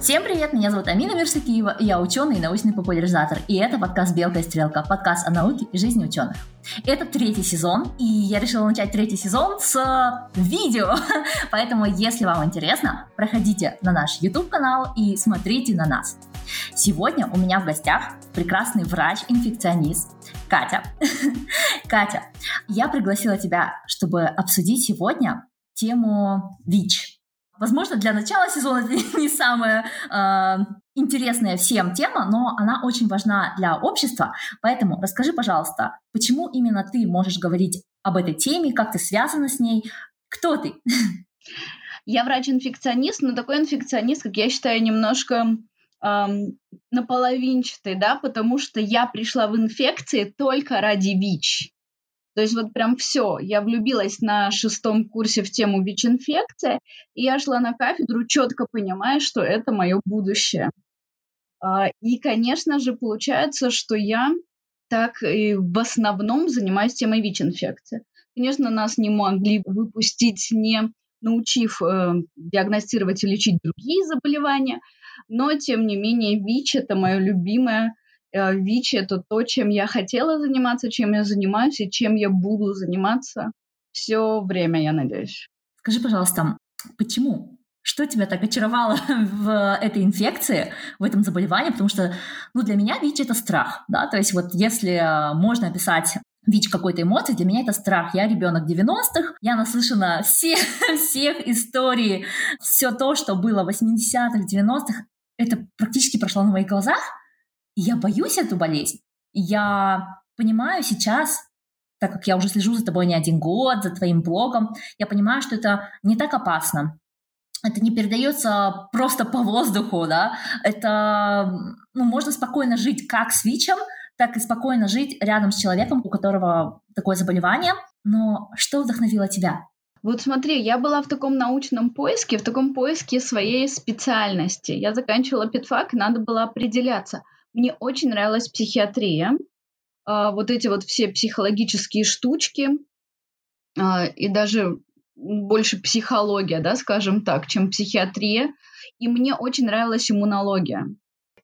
Всем привет, меня зовут Амина Мирсакиева, я ученый и научный популяризатор, и это подкаст «Белка и стрелка», подкаст о науке и жизни ученых. Это третий сезон, и я решила начать третий сезон с видео, поэтому если вам интересно, проходите на наш YouTube-канал и смотрите на нас. Сегодня у меня в гостях прекрасный врач-инфекционист Катя. Катя, я пригласила тебя, чтобы обсудить сегодня тему ВИЧ, Возможно, для начала сезона это не самая э, интересная всем тема, но она очень важна для общества. Поэтому расскажи, пожалуйста, почему именно ты можешь говорить об этой теме, как ты связана с ней, кто ты? Я врач-инфекционист, но такой инфекционист, как я считаю, немножко эм, наполовинчатый, да, потому что я пришла в инфекции только ради ВИЧ. То есть вот прям все. Я влюбилась на шестом курсе в тему ВИЧ-инфекция, и я шла на кафедру, четко понимая, что это мое будущее. А, и, конечно же, получается, что я так и в основном занимаюсь темой ВИЧ-инфекции. Конечно, нас не могли выпустить, не научив э, диагностировать и лечить другие заболевания, но, тем не менее, ВИЧ – это мое любимое ВИЧ — это то, чем я хотела заниматься, чем я занимаюсь и чем я буду заниматься все время, я надеюсь. Скажи, пожалуйста, почему? Что тебя так очаровало в этой инфекции, в этом заболевании? Потому что, ну, для меня ВИЧ — это страх, да, то есть вот если э, можно описать ВИЧ какой-то эмоции, для меня это страх. Я ребенок 90-х, я наслышана все, всех историй, все то, что было в 80-х, 90-х, это практически прошло на моих глазах, я боюсь эту болезнь. Я понимаю сейчас, так как я уже слежу за тобой не один год, за твоим блогом, я понимаю, что это не так опасно. Это не передается просто по воздуху, да. Это, ну, можно спокойно жить как с ВИЧем, так и спокойно жить рядом с человеком, у которого такое заболевание. Но что вдохновило тебя? Вот смотри, я была в таком научном поиске, в таком поиске своей специальности. Я заканчивала педфак, надо было определяться – мне очень нравилась психиатрия, а, вот эти вот все психологические штучки, а, и даже больше психология, да, скажем так, чем психиатрия. И мне очень нравилась иммунология.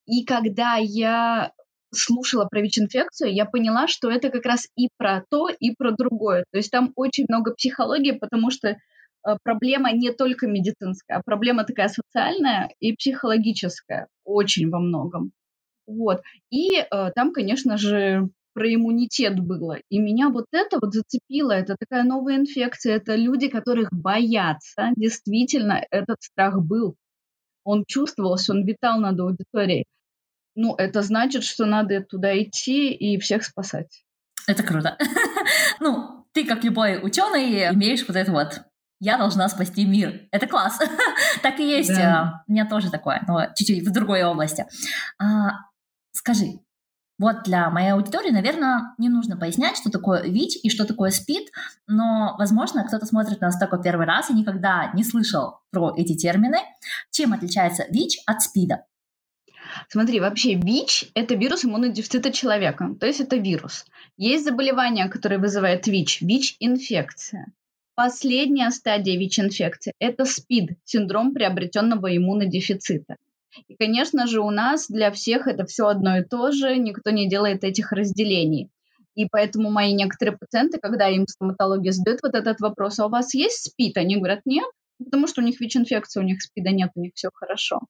И когда я слушала про ВИЧ-инфекцию, я поняла, что это как раз и про то, и про другое. То есть там очень много психологии, потому что а, проблема не только медицинская, а проблема такая социальная и психологическая, очень во многом. Вот. И э, там, конечно же, про иммунитет было. И меня вот это вот зацепило. Это такая новая инфекция. Это люди, которых боятся. Действительно, этот страх был. Он чувствовался, он витал над аудиторией. Ну, это значит, что надо туда идти и всех спасать. Это круто. Ну, ты, как любой ученый, имеешь вот это вот я должна спасти мир. Это класс. так и есть. Да. У меня тоже такое, но чуть-чуть в другой области. А, Скажи, вот для моей аудитории, наверное, не нужно пояснять, что такое ВИЧ и что такое СПИД, но, возможно, кто-то смотрит нас только первый раз и никогда не слышал про эти термины. Чем отличается ВИЧ от СПИДа? Смотри, вообще ВИЧ – это вирус иммунодефицита человека, то есть это вирус. Есть заболевание, которое вызывает ВИЧ, ВИЧ-инфекция. Последняя стадия ВИЧ-инфекции – это СПИД, синдром приобретенного иммунодефицита. И, конечно же, у нас для всех это все одно и то же, никто не делает этих разделений. И поэтому мои некоторые пациенты, когда им стоматология задают вот этот вопрос, а у вас есть СПИД? Они говорят, нет, потому что у них ВИЧ-инфекция, у них СПИДа нет, у них все хорошо.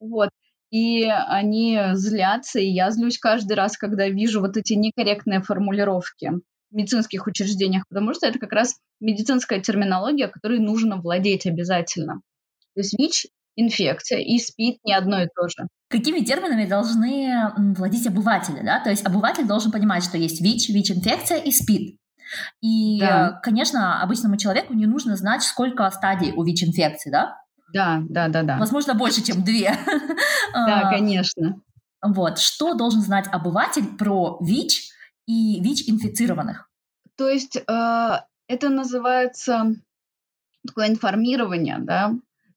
Вот. И они злятся, и я злюсь каждый раз, когда вижу вот эти некорректные формулировки в медицинских учреждениях, потому что это как раз медицинская терминология, которой нужно владеть обязательно. То есть ВИЧ инфекция и СПИД не одно и то же. Какими терминами должны владеть обыватели? Да? То есть обыватель должен понимать, что есть ВИЧ, ВИЧ-инфекция и СПИД. И, да. конечно, обычному человеку не нужно знать, сколько стадий у ВИЧ-инфекции, да? Да, да, да, да. Возможно, больше, чем две. Да, конечно. Вот. Что должен знать обыватель про ВИЧ и ВИЧ-инфицированных? То есть э, это называется такое информирование, да,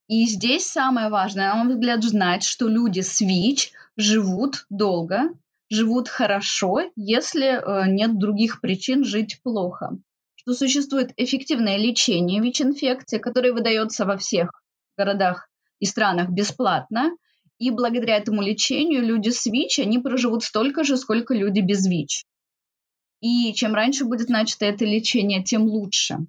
и здесь самое важное, на мой взгляд, знать, что люди с ВИЧ живут долго, живут хорошо, если э, нет других причин жить плохо. что существует эффективное лечение ВИЧ-инфекции, которое выдается во всех городах и странах бесплатно. И благодаря этому лечению люди с ВИЧ, они проживут столько же, сколько люди без ВИЧ. И чем раньше будет начато это лечение, тем лучше.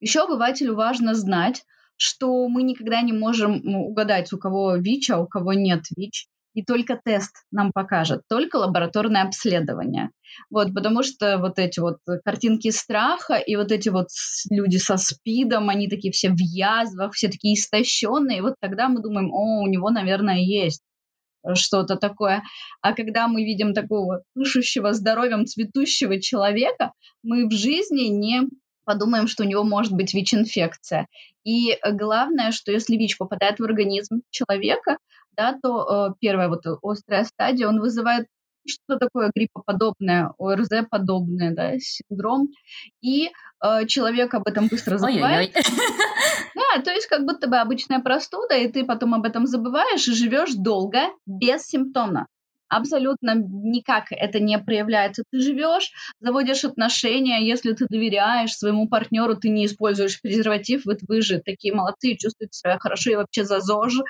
Еще обывателю важно знать, что мы никогда не можем угадать, у кого ВИЧ, а у кого нет ВИЧ. И только тест нам покажет, только лабораторное обследование. Вот, потому что вот эти вот картинки страха и вот эти вот люди со СПИДом, они такие все в язвах, все такие истощенные. И вот тогда мы думаем, о, у него, наверное, есть что-то такое. А когда мы видим такого пышущего здоровьем, цветущего человека, мы в жизни не подумаем, что у него может быть ВИЧ-инфекция. И главное, что если ВИЧ попадает в организм человека, да, то э, первая вот острая стадия, он вызывает что такое гриппоподобное, ОРЗ-подобное, да, синдром, и э, человек об этом быстро забывает. Да, то есть как будто бы обычная простуда, и ты потом об этом забываешь и живешь долго без симптома абсолютно никак это не проявляется. Ты живешь, заводишь отношения, если ты доверяешь своему партнеру, ты не используешь презерватив, вот вы же такие молодцы и чувствуете себя хорошо и вообще за ЗОЖ.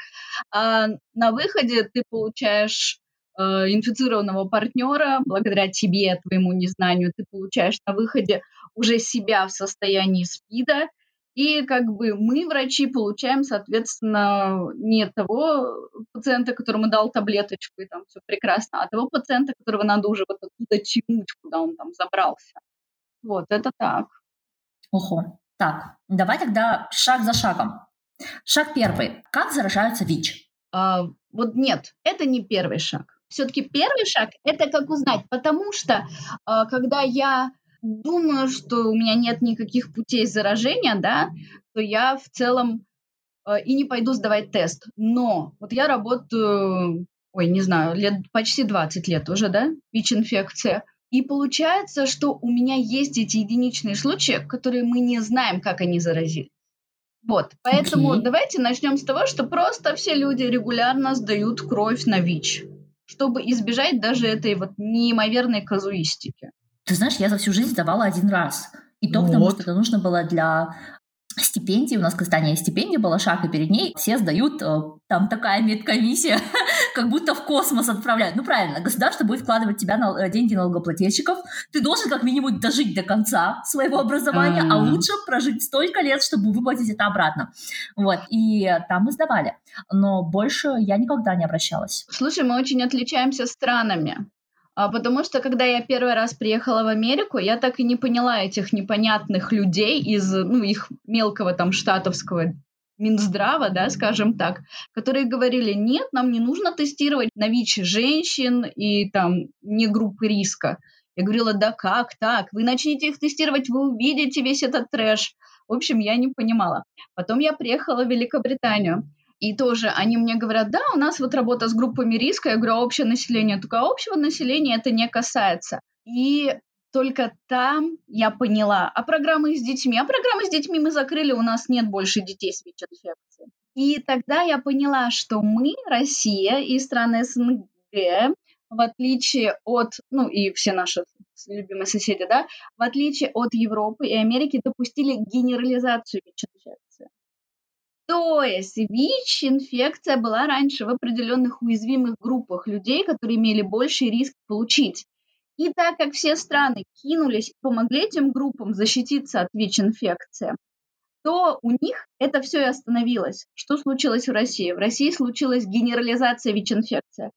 А на выходе ты получаешь э, инфицированного партнера, благодаря тебе, твоему незнанию, ты получаешь на выходе уже себя в состоянии СПИДа, и как бы мы, врачи, получаем, соответственно, не того пациента, которому дал таблеточку, и там все прекрасно, а того пациента, которого надо уже вот оттуда тянуть, куда он там забрался. Вот, это так. Ого. Так, давай тогда шаг за шагом. Шаг первый. Как заражаются ВИЧ? А, вот нет, это не первый шаг. Все-таки первый шаг – это как узнать, потому что а, когда я думаю, что у меня нет никаких путей заражения, да, то я в целом э, и не пойду сдавать тест. Но вот я работаю, ой, не знаю, лет почти 20 лет уже, да, ВИЧ-инфекция. И получается, что у меня есть эти единичные случаи, которые мы не знаем, как они заразились. Вот, поэтому okay. давайте начнем с того, что просто все люди регулярно сдают кровь на ВИЧ, чтобы избежать даже этой вот неимоверной казуистики. Ты знаешь, я за всю жизнь сдавала один раз. И то вот. потому, что это нужно было для стипендии. У нас в Казахстане стипендия была, шаг, и перед ней все сдают, э, там такая медкомиссия, как будто в космос отправляют. Ну, правильно, государство будет вкладывать тебя на э, деньги налогоплательщиков. Ты должен как минимум дожить до конца своего образования, а лучше прожить столько лет, чтобы выплатить это обратно. Вот, и там мы сдавали. Но больше я никогда не обращалась. Слушай, мы очень отличаемся странами. А потому что, когда я первый раз приехала в Америку, я так и не поняла этих непонятных людей из, ну, их мелкого там штатовского Минздрава, да, скажем так, которые говорили, нет, нам не нужно тестировать на ВИЧ женщин и там не группы риска. Я говорила, да как так? Вы начнете их тестировать, вы увидите весь этот трэш. В общем, я не понимала. Потом я приехала в Великобританию. И тоже они мне говорят, да, у нас вот работа с группами риска. Я говорю, а общее население? Только общего населения это не касается. И только там я поняла, а программы с детьми? А программы с детьми мы закрыли, у нас нет больше детей с ВИЧ-инфекцией. И тогда я поняла, что мы, Россия и страны СНГ, в отличие от, ну и все наши любимые соседи, да, в отличие от Европы и Америки, допустили генерализацию ВИЧ-инфекции. То есть ВИЧ-инфекция была раньше в определенных уязвимых группах людей, которые имели больший риск получить. И так как все страны кинулись помогли этим группам защититься от ВИЧ-инфекции, то у них это все и остановилось. Что случилось в России? В России случилась генерализация ВИЧ-инфекции.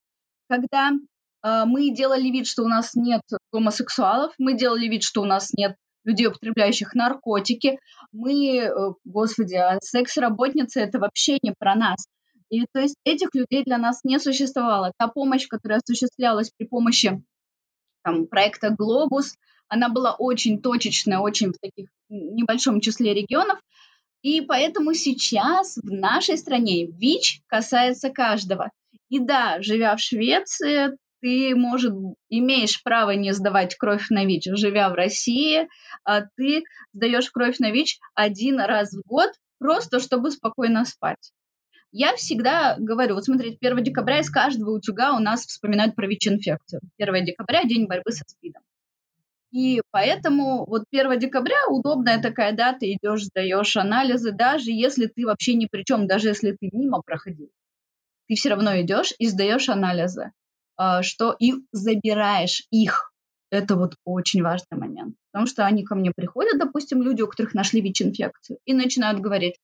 Когда э, мы делали вид, что у нас нет гомосексуалов, мы делали вид, что у нас нет людей, употребляющих наркотики. Мы, э, господи, а секс-работницы — это вообще не про нас. И то есть этих людей для нас не существовало. Та помощь, которая осуществлялась при помощи там, проекта «Глобус», она была очень точечная, очень в таких небольшом числе регионов. И поэтому сейчас в нашей стране ВИЧ касается каждого. И да, живя в Швеции, ты, может, имеешь право не сдавать кровь на ВИЧ, живя в России, а ты сдаешь кровь на ВИЧ один раз в год, просто чтобы спокойно спать. Я всегда говорю, вот смотрите, 1 декабря из каждого утюга у нас вспоминают про ВИЧ-инфекцию. 1 декабря – день борьбы со СПИДом. И поэтому вот 1 декабря удобная такая дата, идешь, сдаешь анализы, даже если ты вообще ни при чем, даже если ты мимо проходил. Ты все равно идешь и сдаешь анализы, что и забираешь их. Это вот очень важный момент. Потому что они ко мне приходят, допустим, люди, у которых нашли ВИЧ-инфекцию, и начинают говорить,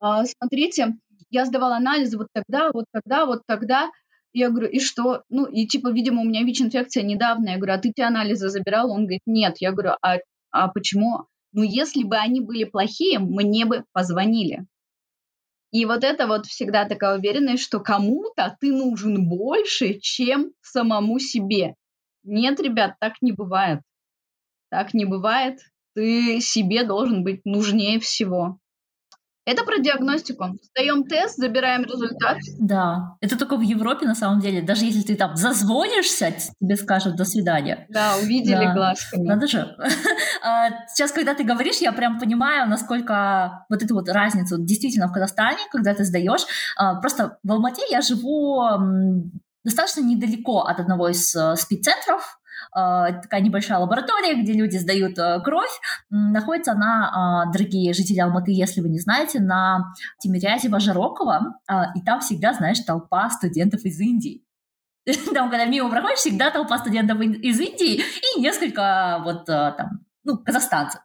«А, смотрите, я сдавала анализы вот тогда, вот тогда, вот тогда, я говорю, и что? Ну, и типа, видимо, у меня ВИЧ-инфекция недавно. Я говорю, а ты те анализы забирал? Он говорит, нет. Я говорю, а, а почему? Ну, если бы они были плохие, мне бы позвонили. И вот это вот всегда такая уверенность, что кому-то ты нужен больше, чем самому себе. Нет, ребят, так не бывает. Так не бывает. Ты себе должен быть нужнее всего. Это про диагностику. Сдаем тест, забираем результат. Да, это только в Европе на самом деле. Даже если ты там зазвонишься, тебе скажут «до свидания». Да, увидели да. глазками. Надо же. А, сейчас, когда ты говоришь, я прям понимаю, насколько вот эту вот разницу действительно в Казахстане, когда ты сдаешь. А, просто в Алмате я живу достаточно недалеко от одного из э, спид-центров, а, такая небольшая лаборатория, где люди сдают э, кровь. Находится она, а, дорогие жители Алматы, если вы не знаете, на Тимирязева Жарокова, а, и там всегда, знаешь, толпа студентов из Индии. Там, когда мимо проходишь, всегда толпа студентов из Индии и несколько вот э, там, ну, казахстанцев.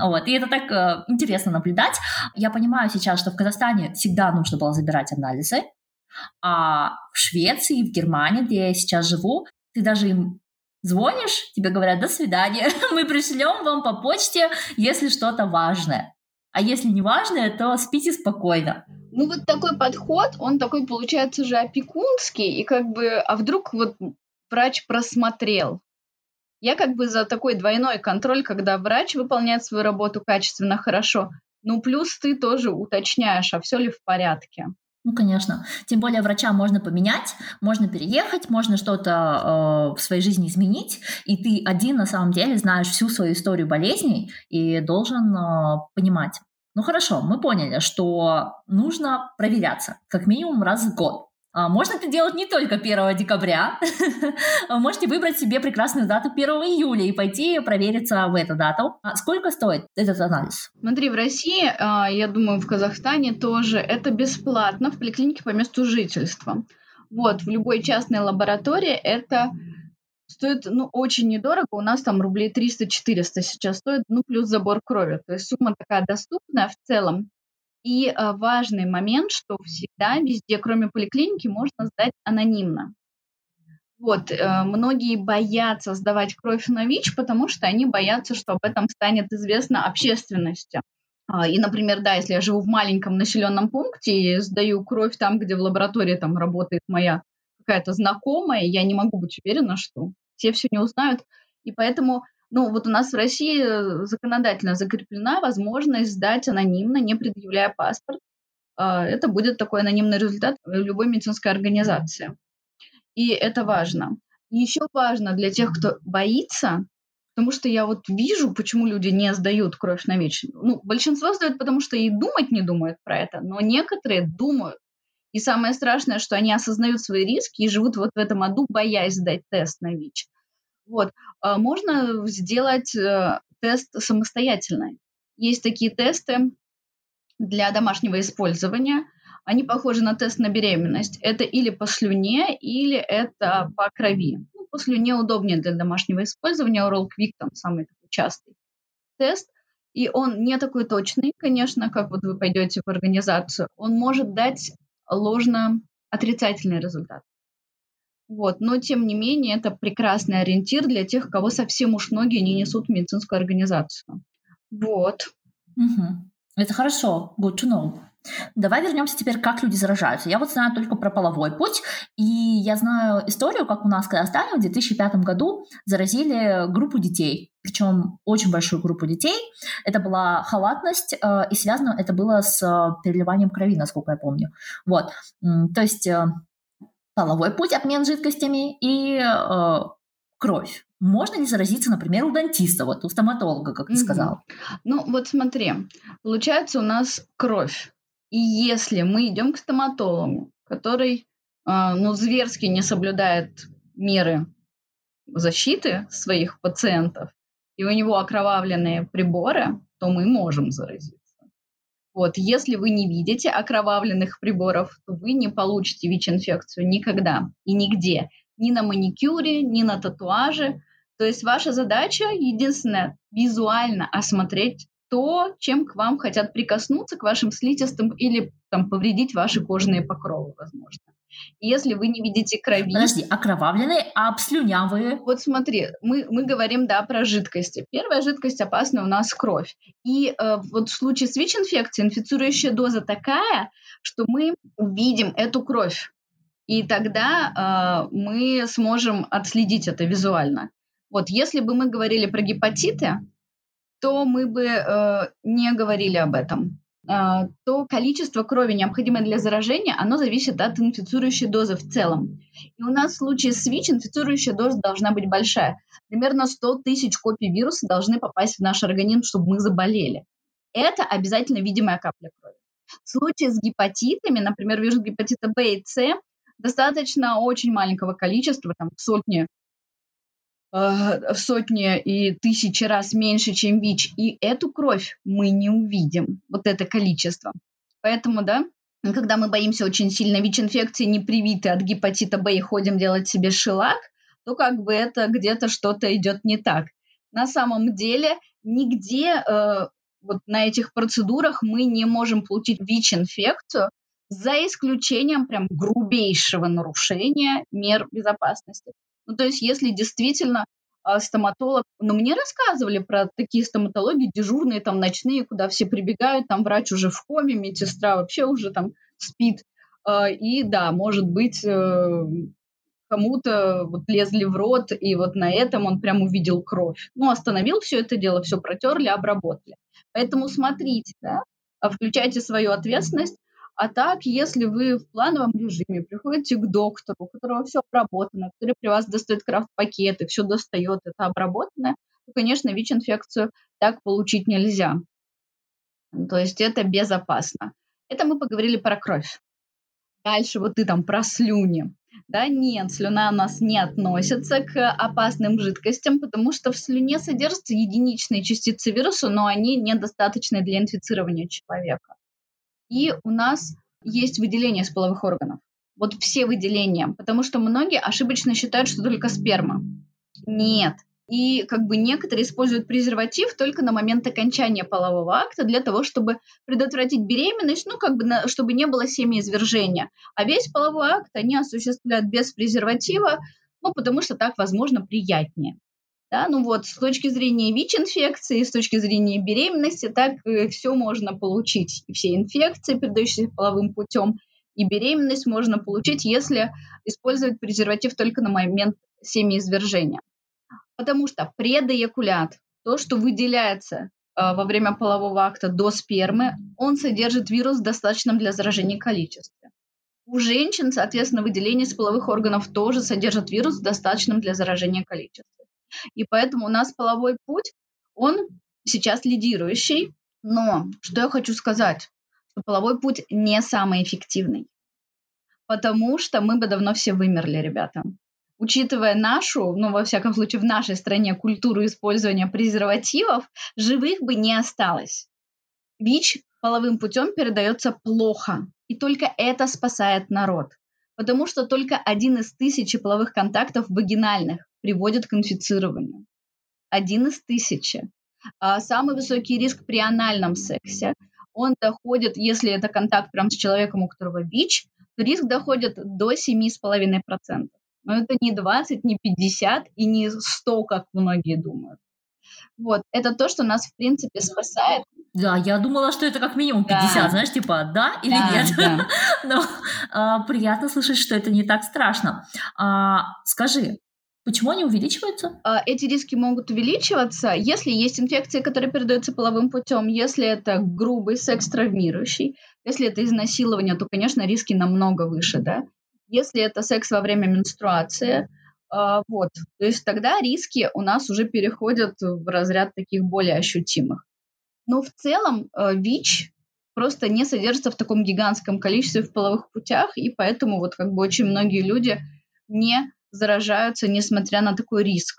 Вот. И это так э, интересно наблюдать. Я понимаю сейчас, что в Казахстане всегда нужно было забирать анализы, а в Швеции, в Германии, где я сейчас живу, ты даже им Звонишь, тебе говорят «до свидания», мы пришлем вам по почте, если что-то важное. А если не важное, то спите спокойно. Ну вот такой подход, он такой получается же опекунский, и как бы, а вдруг вот врач просмотрел. Я как бы за такой двойной контроль, когда врач выполняет свою работу качественно, хорошо, ну плюс ты тоже уточняешь, а все ли в порядке. Ну, конечно. Тем более врача можно поменять, можно переехать, можно что-то э, в своей жизни изменить, и ты один на самом деле знаешь всю свою историю болезней и должен э, понимать. Ну хорошо, мы поняли, что нужно проверяться как минимум раз в год. А, можно это делать не только 1 декабря. Можете выбрать себе прекрасную дату 1 июля и пойти провериться в эту дату. А сколько стоит этот анализ? Смотри, в России, а, я думаю, в Казахстане тоже это бесплатно в поликлинике по месту жительства. Вот, в любой частной лаборатории это стоит, ну, очень недорого. У нас там рублей 300-400 сейчас стоит, ну, плюс забор крови. То есть сумма такая доступная в целом. И а, важный момент, что всегда везде, кроме поликлиники, можно сдать анонимно. Вот, э, многие боятся сдавать кровь на ВИЧ, потому что они боятся, что об этом станет известно общественности. А, и, например, да, если я живу в маленьком населенном пункте и сдаю кровь там, где в лаборатории там работает моя какая-то знакомая, я не могу быть уверена, что все все не узнают. И поэтому ну, вот у нас в России э, законодательно закреплена возможность сдать анонимно, не предъявляя паспорт. А, это будет такой анонимный результат любой медицинской организации. И это важно. еще важно для тех, кто боится, потому что я вот вижу, почему люди не сдают кровь на ВИЧ. Ну, большинство сдают, потому что и думать не думают про это, но некоторые думают. И самое страшное, что они осознают свои риски и живут вот в этом аду, боясь сдать тест на ВИЧ. Вот. А можно сделать э, тест самостоятельно. Есть такие тесты для домашнего использования. Они похожи на тест на беременность. Это или по слюне, или это по крови. Ну, по слюне удобнее для домашнего использования. Oral Quick там самый такой частый тест. И он не такой точный, конечно, как вот вы пойдете в организацию. Он может дать ложно отрицательный результат. Вот. Но, тем не менее, это прекрасный ориентир для тех, кого совсем уж ноги не несут в медицинскую организацию. Вот. Угу. Это хорошо. Good to know. Давай вернемся теперь, как люди заражаются. Я вот знаю только про половой путь, и я знаю историю, как у нас в Казахстане в 2005 году заразили группу детей, причем очень большую группу детей. Это была халатность, э, и связано это было с э, переливанием крови, насколько я помню. Вот, то есть э, половой путь, обмен жидкостями и э, кровь. Можно ли заразиться, например, у дантиста, вот у стоматолога, как ты угу. сказал? Ну, вот смотри, получается у нас кровь. И если мы идем к стоматологу, который, э, ну, зверски не соблюдает меры защиты своих пациентов, и у него окровавленные приборы, то мы можем заразиться. Вот, если вы не видите окровавленных приборов, то вы не получите ВИЧ-инфекцию никогда и нигде. Ни на маникюре, ни на татуаже. То есть ваша задача единственная – визуально осмотреть то, чем к вам хотят прикоснуться, к вашим слизистым или там, повредить ваши кожные покровы, возможно. Если вы не видите крови... Подожди, окровавленные, а обслюнявые? Вот смотри, мы, мы говорим, да, про жидкости. Первая жидкость опасна у нас кровь. И э, вот в случае с ВИЧ-инфекцией инфицирующая доза такая, что мы увидим эту кровь. И тогда э, мы сможем отследить это визуально. Вот если бы мы говорили про гепатиты, то мы бы э, не говорили об этом. А, то количество крови, необходимое для заражения, оно зависит от инфицирующей дозы в целом. И у нас в случае с ВИЧ инфицирующая доза должна быть большая. Примерно 100 тысяч копий вируса должны попасть в наш организм, чтобы мы заболели. Это обязательно видимая капля крови. В случае с гепатитами, например, вирус гепатита Б и С, достаточно очень маленького количества, там сотни в сотни и тысячи раз меньше, чем ВИЧ, и эту кровь мы не увидим, вот это количество. Поэтому, да, когда мы боимся очень сильно ВИЧ-инфекции, не привиты от гепатита Б и ходим делать себе шелак, то как бы это где-то что-то идет не так. На самом деле нигде э, вот на этих процедурах мы не можем получить ВИЧ-инфекцию, за исключением прям грубейшего нарушения мер безопасности. Ну, то есть, если действительно а, стоматолог, ну, мне рассказывали про такие стоматологии дежурные, там, ночные, куда все прибегают, там врач уже в коме, медсестра вообще уже там спит. А, и да, может быть, э, кому-то вот лезли в рот, и вот на этом он прям увидел кровь. Ну, остановил все это дело, все протерли, обработали. Поэтому смотрите, да, включайте свою ответственность, а так, если вы в плановом режиме приходите к доктору, у которого все обработано, который при вас достает крафт-пакеты, все достает, это обработанное, то, конечно, ВИЧ-инфекцию так получить нельзя. То есть это безопасно. Это мы поговорили про кровь. Дальше вот ты там про слюни. Да, нет, слюна у нас не относится к опасным жидкостям, потому что в слюне содержатся единичные частицы вируса, но они недостаточны для инфицирования человека и у нас есть выделение с половых органов. Вот все выделения, потому что многие ошибочно считают, что только сперма. Нет. И как бы некоторые используют презерватив только на момент окончания полового акта для того, чтобы предотвратить беременность, ну как бы на, чтобы не было семяизвержения. А весь половой акт они осуществляют без презерватива, ну потому что так, возможно, приятнее. Да, ну вот, с точки зрения ВИЧ-инфекции, с точки зрения беременности, так э, все можно получить. И все инфекции, передающиеся половым путем, и беременность можно получить, если использовать презерватив только на момент семяизвержения. Потому что предоякулят, то, что выделяется э, во время полового акта до спермы, он содержит вирус в достаточном для заражения количестве. У женщин, соответственно, выделение с половых органов тоже содержит вирус в достаточном для заражения количестве. И поэтому у нас половой путь, он сейчас лидирующий. Но что я хочу сказать, что половой путь не самый эффективный. Потому что мы бы давно все вымерли, ребята. Учитывая нашу, ну, во всяком случае, в нашей стране культуру использования презервативов, живых бы не осталось. ВИЧ половым путем передается плохо, и только это спасает народ. Потому что только один из тысячи половых контактов вагинальных приводит к инфицированию. Один из тысячи. А самый высокий риск при анальном сексе, он доходит, если это контакт прям с человеком, у которого ВИЧ, то риск доходит до 7,5%. Но это не 20, не 50 и не 100, как многие думают. Вот, это то, что нас, в принципе, спасает. Да, я думала, что это как минимум 50, да. знаешь, типа да или да, нет. Да. Но а, приятно слышать, что это не так страшно. А, скажи, Почему они увеличиваются? А, эти риски могут увеличиваться, если есть инфекции, которые передаются половым путем, если это грубый секс травмирующий, если это изнасилование, то, конечно, риски намного выше, да. Если это секс во время менструации, а, вот, то есть тогда риски у нас уже переходят в разряд таких более ощутимых. Но в целом а, ВИЧ просто не содержится в таком гигантском количестве в половых путях, и поэтому вот как бы очень многие люди не заражаются, несмотря на такой риск.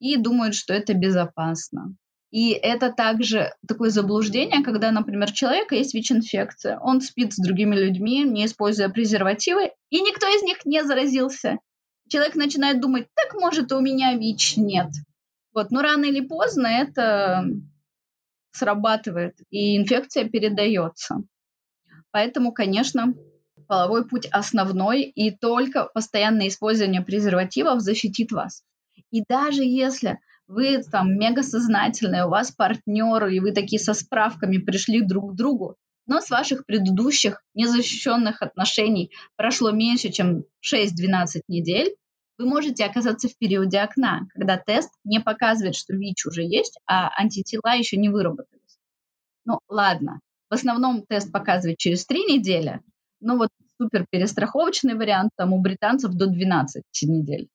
и думают, что это безопасно. И это также такое заблуждение, когда, например, у человека есть ВИЧ-инфекция, он спит с другими людьми, не используя презервативы, и никто из них не заразился. Человек начинает думать, так может у меня ВИЧ нет. Вот, но рано или поздно это срабатывает, и инфекция передается. Поэтому, конечно, половой путь основной, и только постоянное использование презервативов защитит вас. И даже если вы там мега сознательные, у вас партнеры, и вы такие со справками пришли друг к другу, но с ваших предыдущих незащищенных отношений прошло меньше, чем 6-12 недель, вы можете оказаться в периоде окна, когда тест не показывает, что ВИЧ уже есть, а антитела еще не выработались. Ну, ладно. В основном тест показывает через 3 недели, но вот супер перестраховочный вариант там у британцев до 12 недель.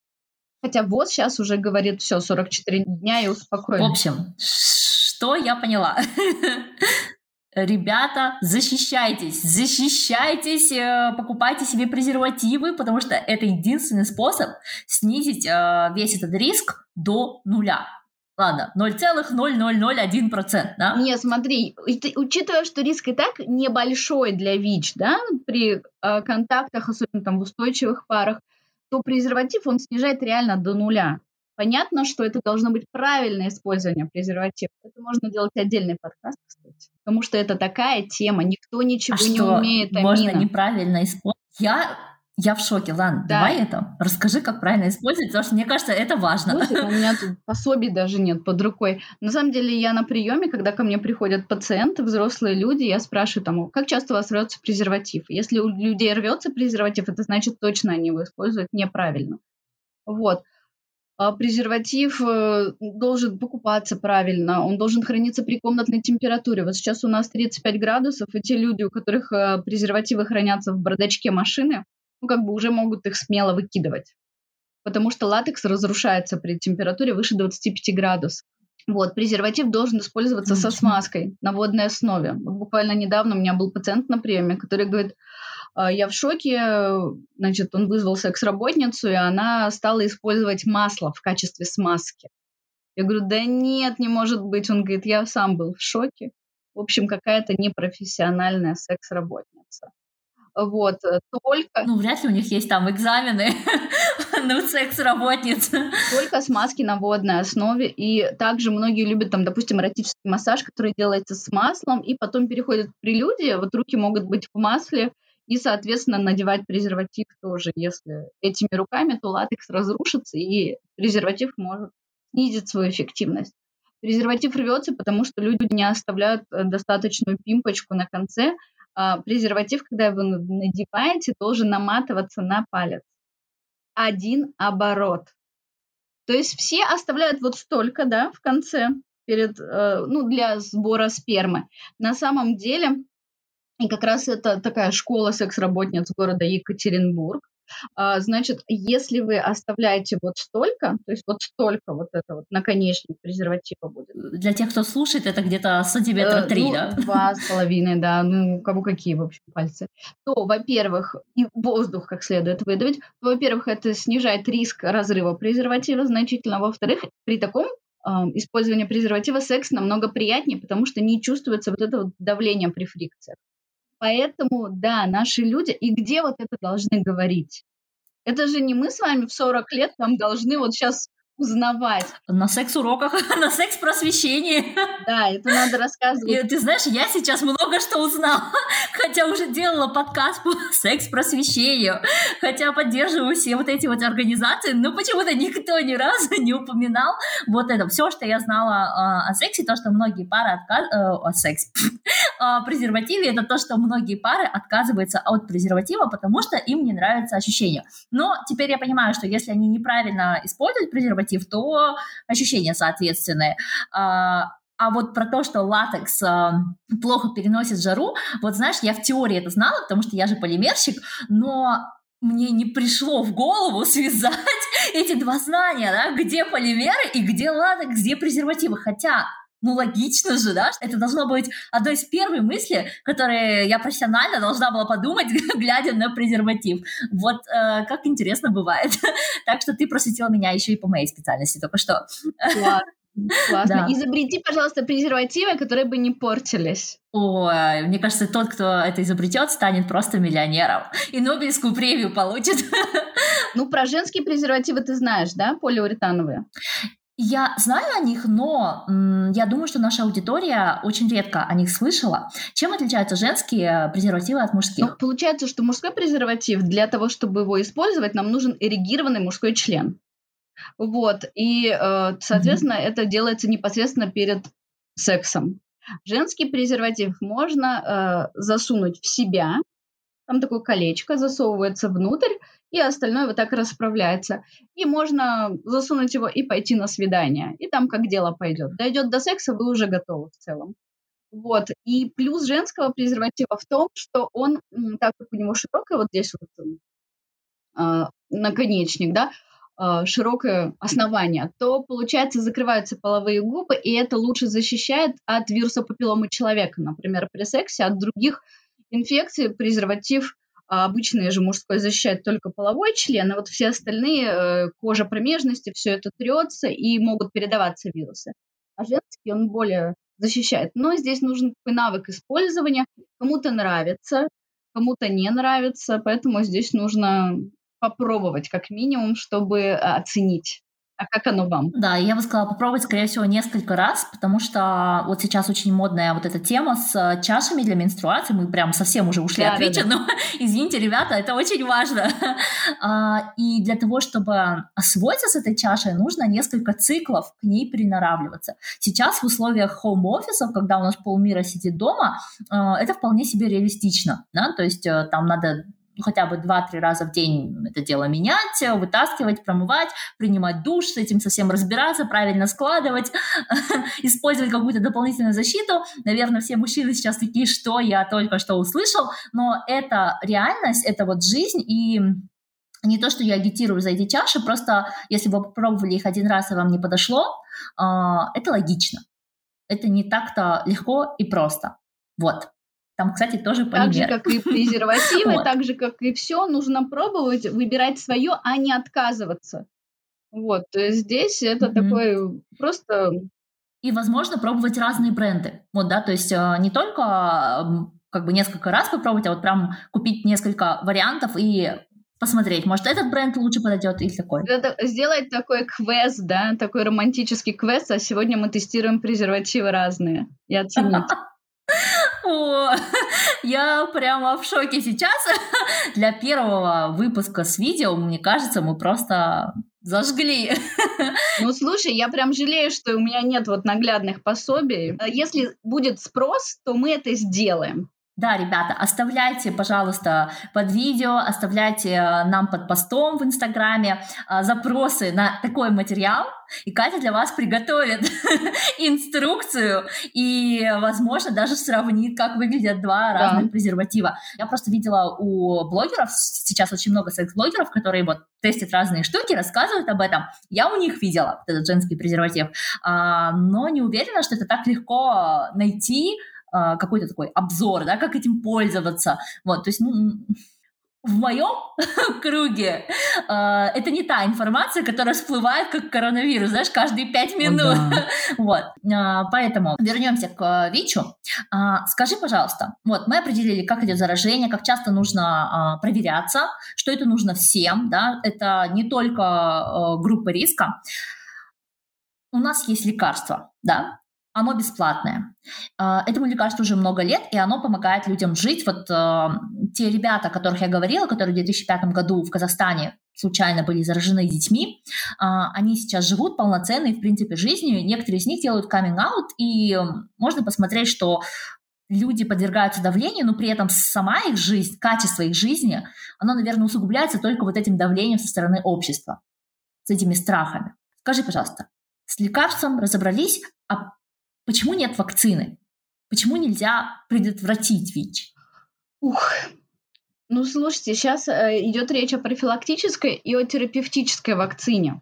Хотя ВОЗ сейчас уже говорит, все, 44 дня и успокоились. В общем, что я поняла? Ребята, защищайтесь, защищайтесь, э, покупайте себе презервативы, потому что это единственный способ снизить э, весь этот риск до нуля. Ладно, 0,0001%, да? Не, смотри, учитывая, что риск и так небольшой для ВИЧ, да, при э, контактах, особенно там в устойчивых парах, то презерватив он снижает реально до нуля. Понятно, что это должно быть правильное использование презерватива. Это можно делать отдельный подкаст, кстати. Потому что это такая тема, никто ничего а не что, умеет. Амина. Можно неправильно использовать. Я я в шоке, ладно, да. давай это, расскажи, как правильно использовать, потому что мне кажется, это важно. Слушай, у меня тут пособий даже нет под рукой. На самом деле я на приеме, когда ко мне приходят пациенты, взрослые люди, я спрашиваю там, как часто у вас рвется презерватив? Если у людей рвется презерватив, это значит точно они его используют неправильно. Вот. А презерватив э, должен покупаться правильно, он должен храниться при комнатной температуре. Вот сейчас у нас 35 градусов, и те люди, у которых э, презервативы хранятся в бардачке машины, ну, как бы уже могут их смело выкидывать. Потому что латекс разрушается при температуре выше 25 градусов. Вот, презерватив должен использоваться со смазкой на водной основе. Буквально недавно у меня был пациент на приеме, который говорит, «А, я в шоке, значит, он вызвал секс-работницу, и она стала использовать масло в качестве смазки. Я говорю, да нет, не может быть. Он говорит, я сам был в шоке. В общем, какая-то непрофессиональная секс-работница. Вот, э, только... Ну, вряд ли у них есть там экзамены на секс-работниц. Только смазки на водной основе. И также многие любят там, допустим, эротический массаж, который делается с маслом, и потом переходит в прелюдия. Вот руки могут быть в масле, и, соответственно, надевать презерватив тоже. Если этими руками, то латекс разрушится, и презерватив может снизить свою эффективность. Презерватив рвется, потому что люди не оставляют э, достаточную пимпочку на конце, презерватив, когда вы надеваете, должен наматываться на палец. Один оборот. То есть все оставляют вот столько, да, в конце, перед, э, ну, для сбора спермы. На самом деле, и как раз это такая школа секс-работниц города Екатеринбург, а, значит, если вы оставляете вот столько, то есть вот столько вот это вот наконечник презерватива будет. Для тех, кто слушает, это где-то сантиметра э, три, ну, да? Два с половиной, да, ну, кого какие, в общем, пальцы. То, во-первых, и воздух как следует выдавить, то, во-первых, это снижает риск разрыва презерватива значительно, во-вторых, при таком э, использовании презерватива секс намного приятнее, потому что не чувствуется вот это вот давление при фрикциях. Поэтому, да, наши люди, и где вот это должны говорить? Это же не мы с вами в 40 лет там должны вот сейчас узнавать. На секс-уроках, на секс-просвещении. Да, это надо рассказывать. И, ты знаешь, я сейчас много что узнала, хотя уже делала подкаст по секс-просвещению, хотя поддерживаю все вот эти вот организации, но почему-то никто ни разу не упоминал вот это. Все, что я знала э, о сексе, то, что многие пары отказываются... Э, о сексе. о презервативе, это то, что многие пары отказываются от презерватива, потому что им не нравится ощущение. Но теперь я понимаю, что если они неправильно используют презерватив, презерватив, то ощущения соответственные. А, а вот про то, что латекс э, плохо переносит жару, вот знаешь, я в теории это знала, потому что я же полимерщик, но мне не пришло в голову связать эти два знания, да, где полимеры и где латекс, где презервативы. Хотя ну логично же, да? Это должно быть одной из первых мыслей, которые я профессионально должна была подумать, глядя на презерватив. Вот э, как интересно бывает. так что ты просветила меня еще и по моей специальности только что. Класс. Классно. Да. Изобрети, пожалуйста, презервативы, которые бы не портились. Ой, мне кажется, тот, кто это изобретет, станет просто миллионером. И Нобелевскую премию получит. Ну, про женские презервативы ты знаешь, да, полиуретановые? Я знаю о них, но м, я думаю, что наша аудитория очень редко о них слышала. Чем отличаются женские презервативы от мужских? Ну, получается, что мужской презерватив для того, чтобы его использовать, нам нужен эрегированный мужской член. Вот, и, э, соответственно, mm-hmm. это делается непосредственно перед сексом. Женский презерватив можно э, засунуть в себя, там такое колечко засовывается внутрь, и остальное вот так расправляется. И можно засунуть его и пойти на свидание. И там как дело пойдет. Дойдет до секса, вы уже готовы в целом. Вот. И плюс женского презерватива в том, что он, так как у него широкий вот здесь вот э, наконечник, да, э, широкое основание, то, получается, закрываются половые губы, и это лучше защищает от вируса папилломы человека, например, при сексе, от других инфекций презерватив а обычный же мужской защищает только половой член, а вот все остальные, э, кожа промежности, все это трется и могут передаваться вирусы. А женский он более защищает. Но здесь нужен такой навык использования. Кому-то нравится, кому-то не нравится, поэтому здесь нужно попробовать как минимум, чтобы оценить. А как оно вам? Да, я бы сказала попробовать, скорее всего, несколько раз, потому что вот сейчас очень модная вот эта тема с э, чашами для менструации. Мы прям совсем уже ушли да, от Вичи, да, да. но извините, ребята, это очень важно. А, и для того, чтобы освоиться с этой чашей, нужно несколько циклов к ней приноравливаться. Сейчас в условиях хоум-офисов, когда у нас полмира сидит дома, это вполне себе реалистично. Да? То есть э, там надо хотя бы 2-3 раза в день это дело менять, вытаскивать, промывать, принимать душ, с этим совсем разбираться, правильно складывать, использовать какую-то дополнительную защиту. Наверное, все мужчины сейчас такие, что я только что услышал, но это реальность, это вот жизнь, и не то, что я агитирую за эти чаши, просто если вы попробовали их один раз и вам не подошло, а, это логично. Это не так-то легко и просто. Вот. Там, кстати, тоже полимер. Так же, как и презервативы, вот. так же, как и все, нужно пробовать, выбирать свое, а не отказываться. Вот, здесь это mm-hmm. такой просто... И, возможно, пробовать разные бренды. Вот, да, то есть э, не только как бы несколько раз попробовать, а вот прям купить несколько вариантов и посмотреть, может, этот бренд лучше подойдет или такой. Сделать такой квест, да, такой романтический квест, а сегодня мы тестируем презервативы разные и оценить. О, я прямо в шоке сейчас. Для первого выпуска с видео, мне кажется, мы просто зажгли. Ну, слушай, я прям жалею, что у меня нет вот наглядных пособий. Если будет спрос, то мы это сделаем. Да, ребята, оставляйте, пожалуйста, под видео, оставляйте э, нам под постом в Инстаграме э, запросы на такой материал, и Катя для вас приготовит инструкцию и, возможно, даже сравнит, как выглядят два да. разных презерватива. Я просто видела у блогеров, сейчас очень много секс-блогеров, которые вот тестят разные штуки, рассказывают об этом. Я у них видела этот женский презерватив, а, но не уверена, что это так легко найти, какой-то такой обзор, да, как этим пользоваться. Вот, то есть, ну, в моем круге э, это не та информация, которая всплывает как коронавирус, знаешь, каждые пять минут. Да. вот. Э, поэтому вернемся к ВИЧу. Э, скажи, пожалуйста, вот мы определили, как идет заражение, как часто нужно э, проверяться, что это нужно всем, да, это не только э, группа риска. У нас есть лекарства, да, оно бесплатное. А, этому лекарству уже много лет, и оно помогает людям жить. Вот э, те ребята, о которых я говорила, которые в 2005 году в Казахстане случайно были заражены детьми, э, они сейчас живут полноценной, в принципе, жизнью. Некоторые из них делают каминг-аут, и можно посмотреть, что люди подвергаются давлению, но при этом сама их жизнь, качество их жизни, оно, наверное, усугубляется только вот этим давлением со стороны общества, с этими страхами. Скажи, пожалуйста, с лекарством разобрались, а Почему нет вакцины? Почему нельзя предотвратить ВИЧ? Ух, ну слушайте, сейчас э, идет речь о профилактической и о терапевтической вакцине.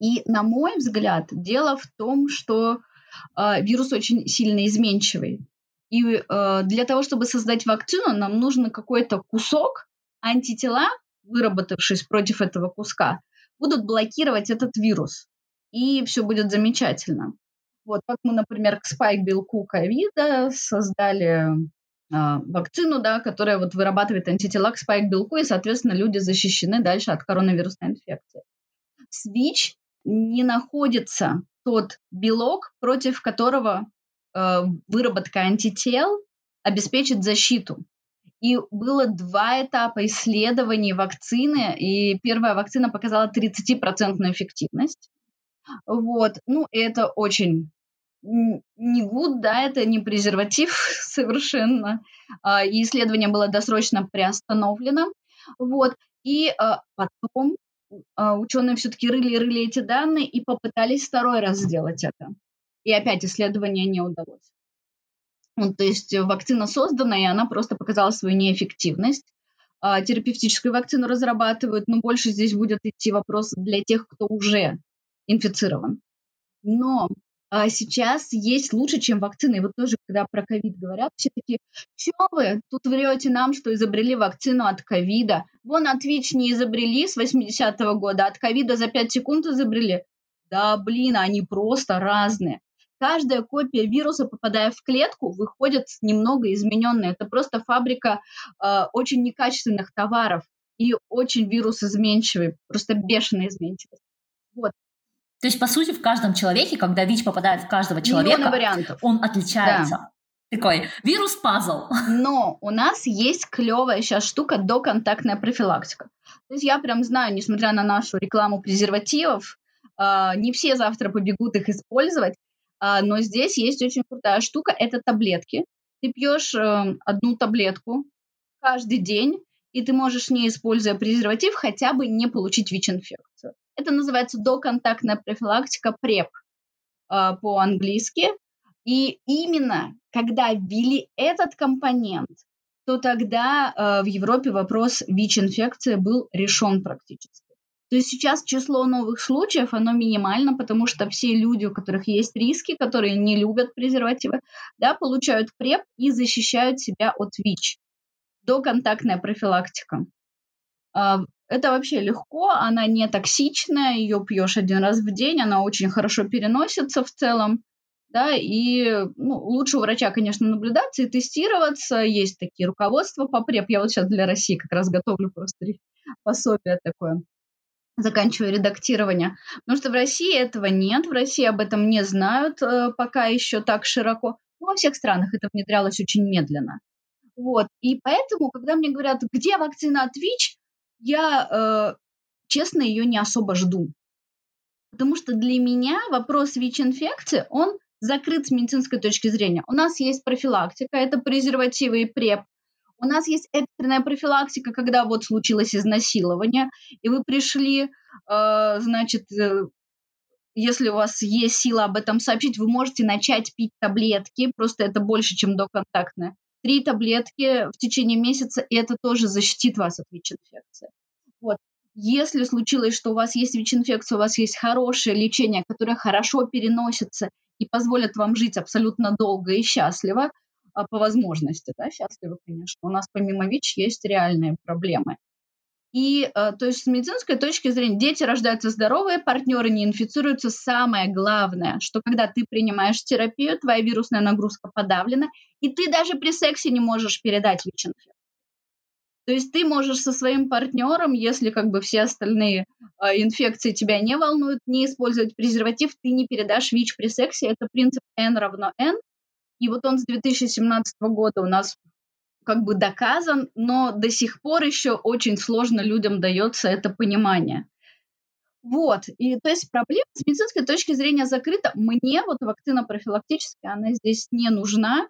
И, на мой взгляд, дело в том, что э, вирус очень сильно изменчивый. И э, для того, чтобы создать вакцину, нам нужен какой-то кусок антитела, выработавшись против этого куска, будут блокировать этот вирус. И все будет замечательно. Вот как мы, например, к спайк-белку ковида создали э, вакцину, да, которая вот вырабатывает антитела к спайк-белку, и, соответственно, люди защищены дальше от коронавирусной инфекции. СВИЧ не находится тот белок, против которого э, выработка антител обеспечит защиту. И было два этапа исследований вакцины, и первая вакцина показала 30% эффективность. Вот, ну, это очень не гуд, да, это не презерватив совершенно. А, и исследование было досрочно приостановлено. Вот, и а, потом а, ученые все-таки рыли-рыли эти данные и попытались второй раз сделать это. И опять исследование не удалось. Вот, то есть вакцина создана, и она просто показала свою неэффективность. Терапевтическую вакцину разрабатывают, но больше здесь будет идти вопрос для тех, кто уже инфицирован. Но а сейчас есть лучше, чем вакцины. И вот тоже, когда про ковид говорят, все такие, что вы тут врете нам, что изобрели вакцину от ковида. Вон от ВИЧ не изобрели с 80-го года, от ковида за 5 секунд изобрели. Да, блин, они просто разные. Каждая копия вируса, попадая в клетку, выходит немного измененная. Это просто фабрика э, очень некачественных товаров и очень вирус изменчивый, просто бешено изменчивый. Вот. То есть, по сути, в каждом человеке, когда ВИЧ попадает в каждого человека, он отличается. Да. Такой вирус-пазл. Но у нас есть клевая сейчас штука доконтактная профилактика. То есть я прям знаю, несмотря на нашу рекламу презервативов, э, не все завтра побегут их использовать, э, но здесь есть очень крутая штука, это таблетки. Ты пьешь э, одну таблетку каждый день, и ты можешь, не используя презерватив, хотя бы не получить ВИЧ-инфекцию. Это называется доконтактная профилактика ПРЕП э, по-английски. И именно когда ввели этот компонент, то тогда э, в Европе вопрос ВИЧ-инфекции был решен практически. То есть сейчас число новых случаев, оно минимально, потому что все люди, у которых есть риски, которые не любят презервативы, да, получают ПРЕП и защищают себя от ВИЧ. Доконтактная профилактика. А, это вообще легко, она не токсичная, ее пьешь один раз в день, она очень хорошо переносится в целом, да, и ну, лучше у врача, конечно, наблюдаться и тестироваться. Есть такие руководства по ПРЕП. Я вот сейчас для России как раз готовлю просто пособие такое заканчиваю редактирование. Потому что в России этого нет, в России об этом не знают э, пока еще так широко. Но во всех странах это внедрялось очень медленно. Вот. И поэтому, когда мне говорят, где вакцина от ВИЧ, я, э, честно, ее не особо жду. Потому что для меня вопрос ВИЧ-инфекции, он закрыт с медицинской точки зрения. У нас есть профилактика, это презервативы и ПРЕП. У нас есть экстренная профилактика, когда вот случилось изнасилование, и вы пришли, э, значит, э, если у вас есть сила об этом сообщить, вы можете начать пить таблетки, просто это больше, чем доконтактная три таблетки в течение месяца, и это тоже защитит вас от ВИЧ-инфекции. Вот. Если случилось, что у вас есть ВИЧ-инфекция, у вас есть хорошее лечение, которое хорошо переносится и позволит вам жить абсолютно долго и счастливо, а, по возможности, да, счастливо, конечно. У нас помимо ВИЧ есть реальные проблемы. И, э, то есть, с медицинской точки зрения, дети рождаются здоровые, партнеры не инфицируются. Самое главное, что когда ты принимаешь терапию, твоя вирусная нагрузка подавлена, и ты даже при сексе не можешь передать ВИЧ-инфекцию. То есть ты можешь со своим партнером, если как бы все остальные э, инфекции тебя не волнуют, не использовать презерватив, ты не передашь ВИЧ при сексе. Это принцип N равно N. И вот он с 2017 года у нас как бы доказан, но до сих пор еще очень сложно людям дается это понимание. Вот, и то есть проблема с медицинской точки зрения закрыта. Мне вот вакцина профилактическая, она здесь не нужна,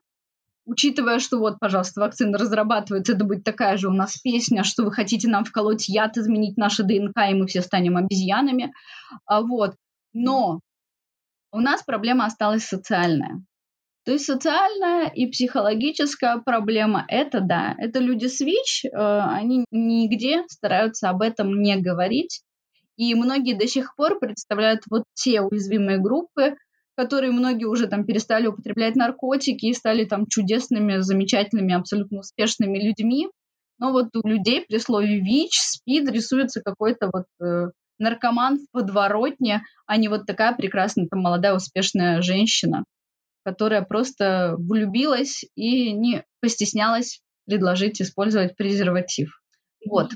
учитывая, что вот, пожалуйста, вакцина разрабатывается, это будет такая же у нас песня, что вы хотите нам вколоть яд, изменить наши ДНК, и мы все станем обезьянами. А, вот. Но у нас проблема осталась социальная. То есть социальная и психологическая проблема – это да, это люди с ВИЧ, э, они нигде стараются об этом не говорить, и многие до сих пор представляют вот те уязвимые группы, которые многие уже там перестали употреблять наркотики и стали там чудесными, замечательными, абсолютно успешными людьми. Но вот у людей при слове ВИЧ, СПИД рисуется какой-то вот э, наркоман в подворотне, а не вот такая прекрасная там молодая успешная женщина, которая просто влюбилась и не постеснялась предложить использовать презерватив. Вот.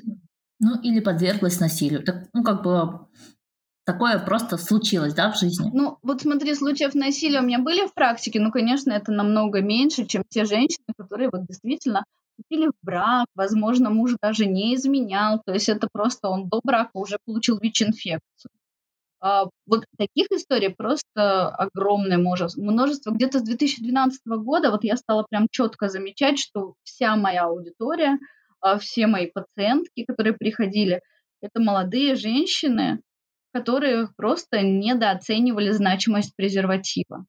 Ну, или подверглась насилию. Так, ну, как бы такое просто случилось, да, в жизни? Ну, вот смотри, случаев насилия у меня были в практике, ну, конечно, это намного меньше, чем те женщины, которые вот действительно вступили в брак, возможно, муж даже не изменял, то есть это просто он до брака уже получил ВИЧ-инфекцию. А, вот таких историй просто огромное множество. Где-то с 2012 года вот я стала прям четко замечать, что вся моя аудитория, а, все мои пациентки, которые приходили, это молодые женщины, которые просто недооценивали значимость презерватива.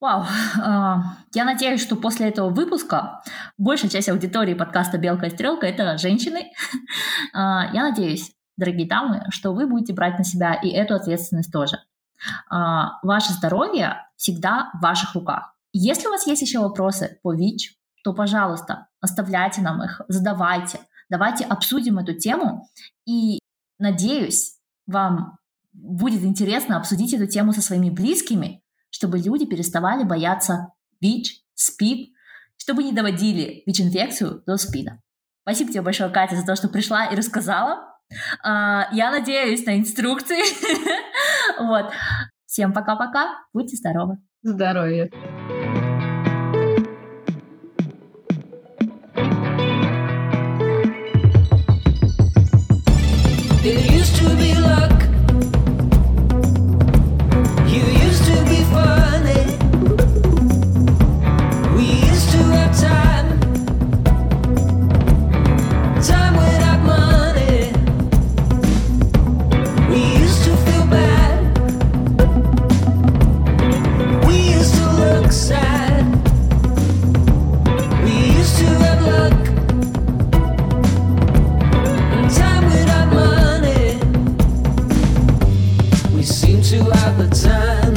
Вау. А, я надеюсь, что после этого выпуска большая часть аудитории подкаста «Белка и стрелка» — это женщины. Я надеюсь, дорогие дамы, что вы будете брать на себя и эту ответственность тоже. А, ваше здоровье всегда в ваших руках. Если у вас есть еще вопросы по ВИЧ, то, пожалуйста, оставляйте нам их, задавайте. Давайте обсудим эту тему. И надеюсь, вам будет интересно обсудить эту тему со своими близкими, чтобы люди переставали бояться ВИЧ, СПИД, чтобы не доводили ВИЧ-инфекцию до СПИДа. Спасибо тебе большое, Катя, за то, что пришла и рассказала. А, я надеюсь на инструкции. Вот. Всем пока-пока. Будьте здоровы. Здоровья. sun.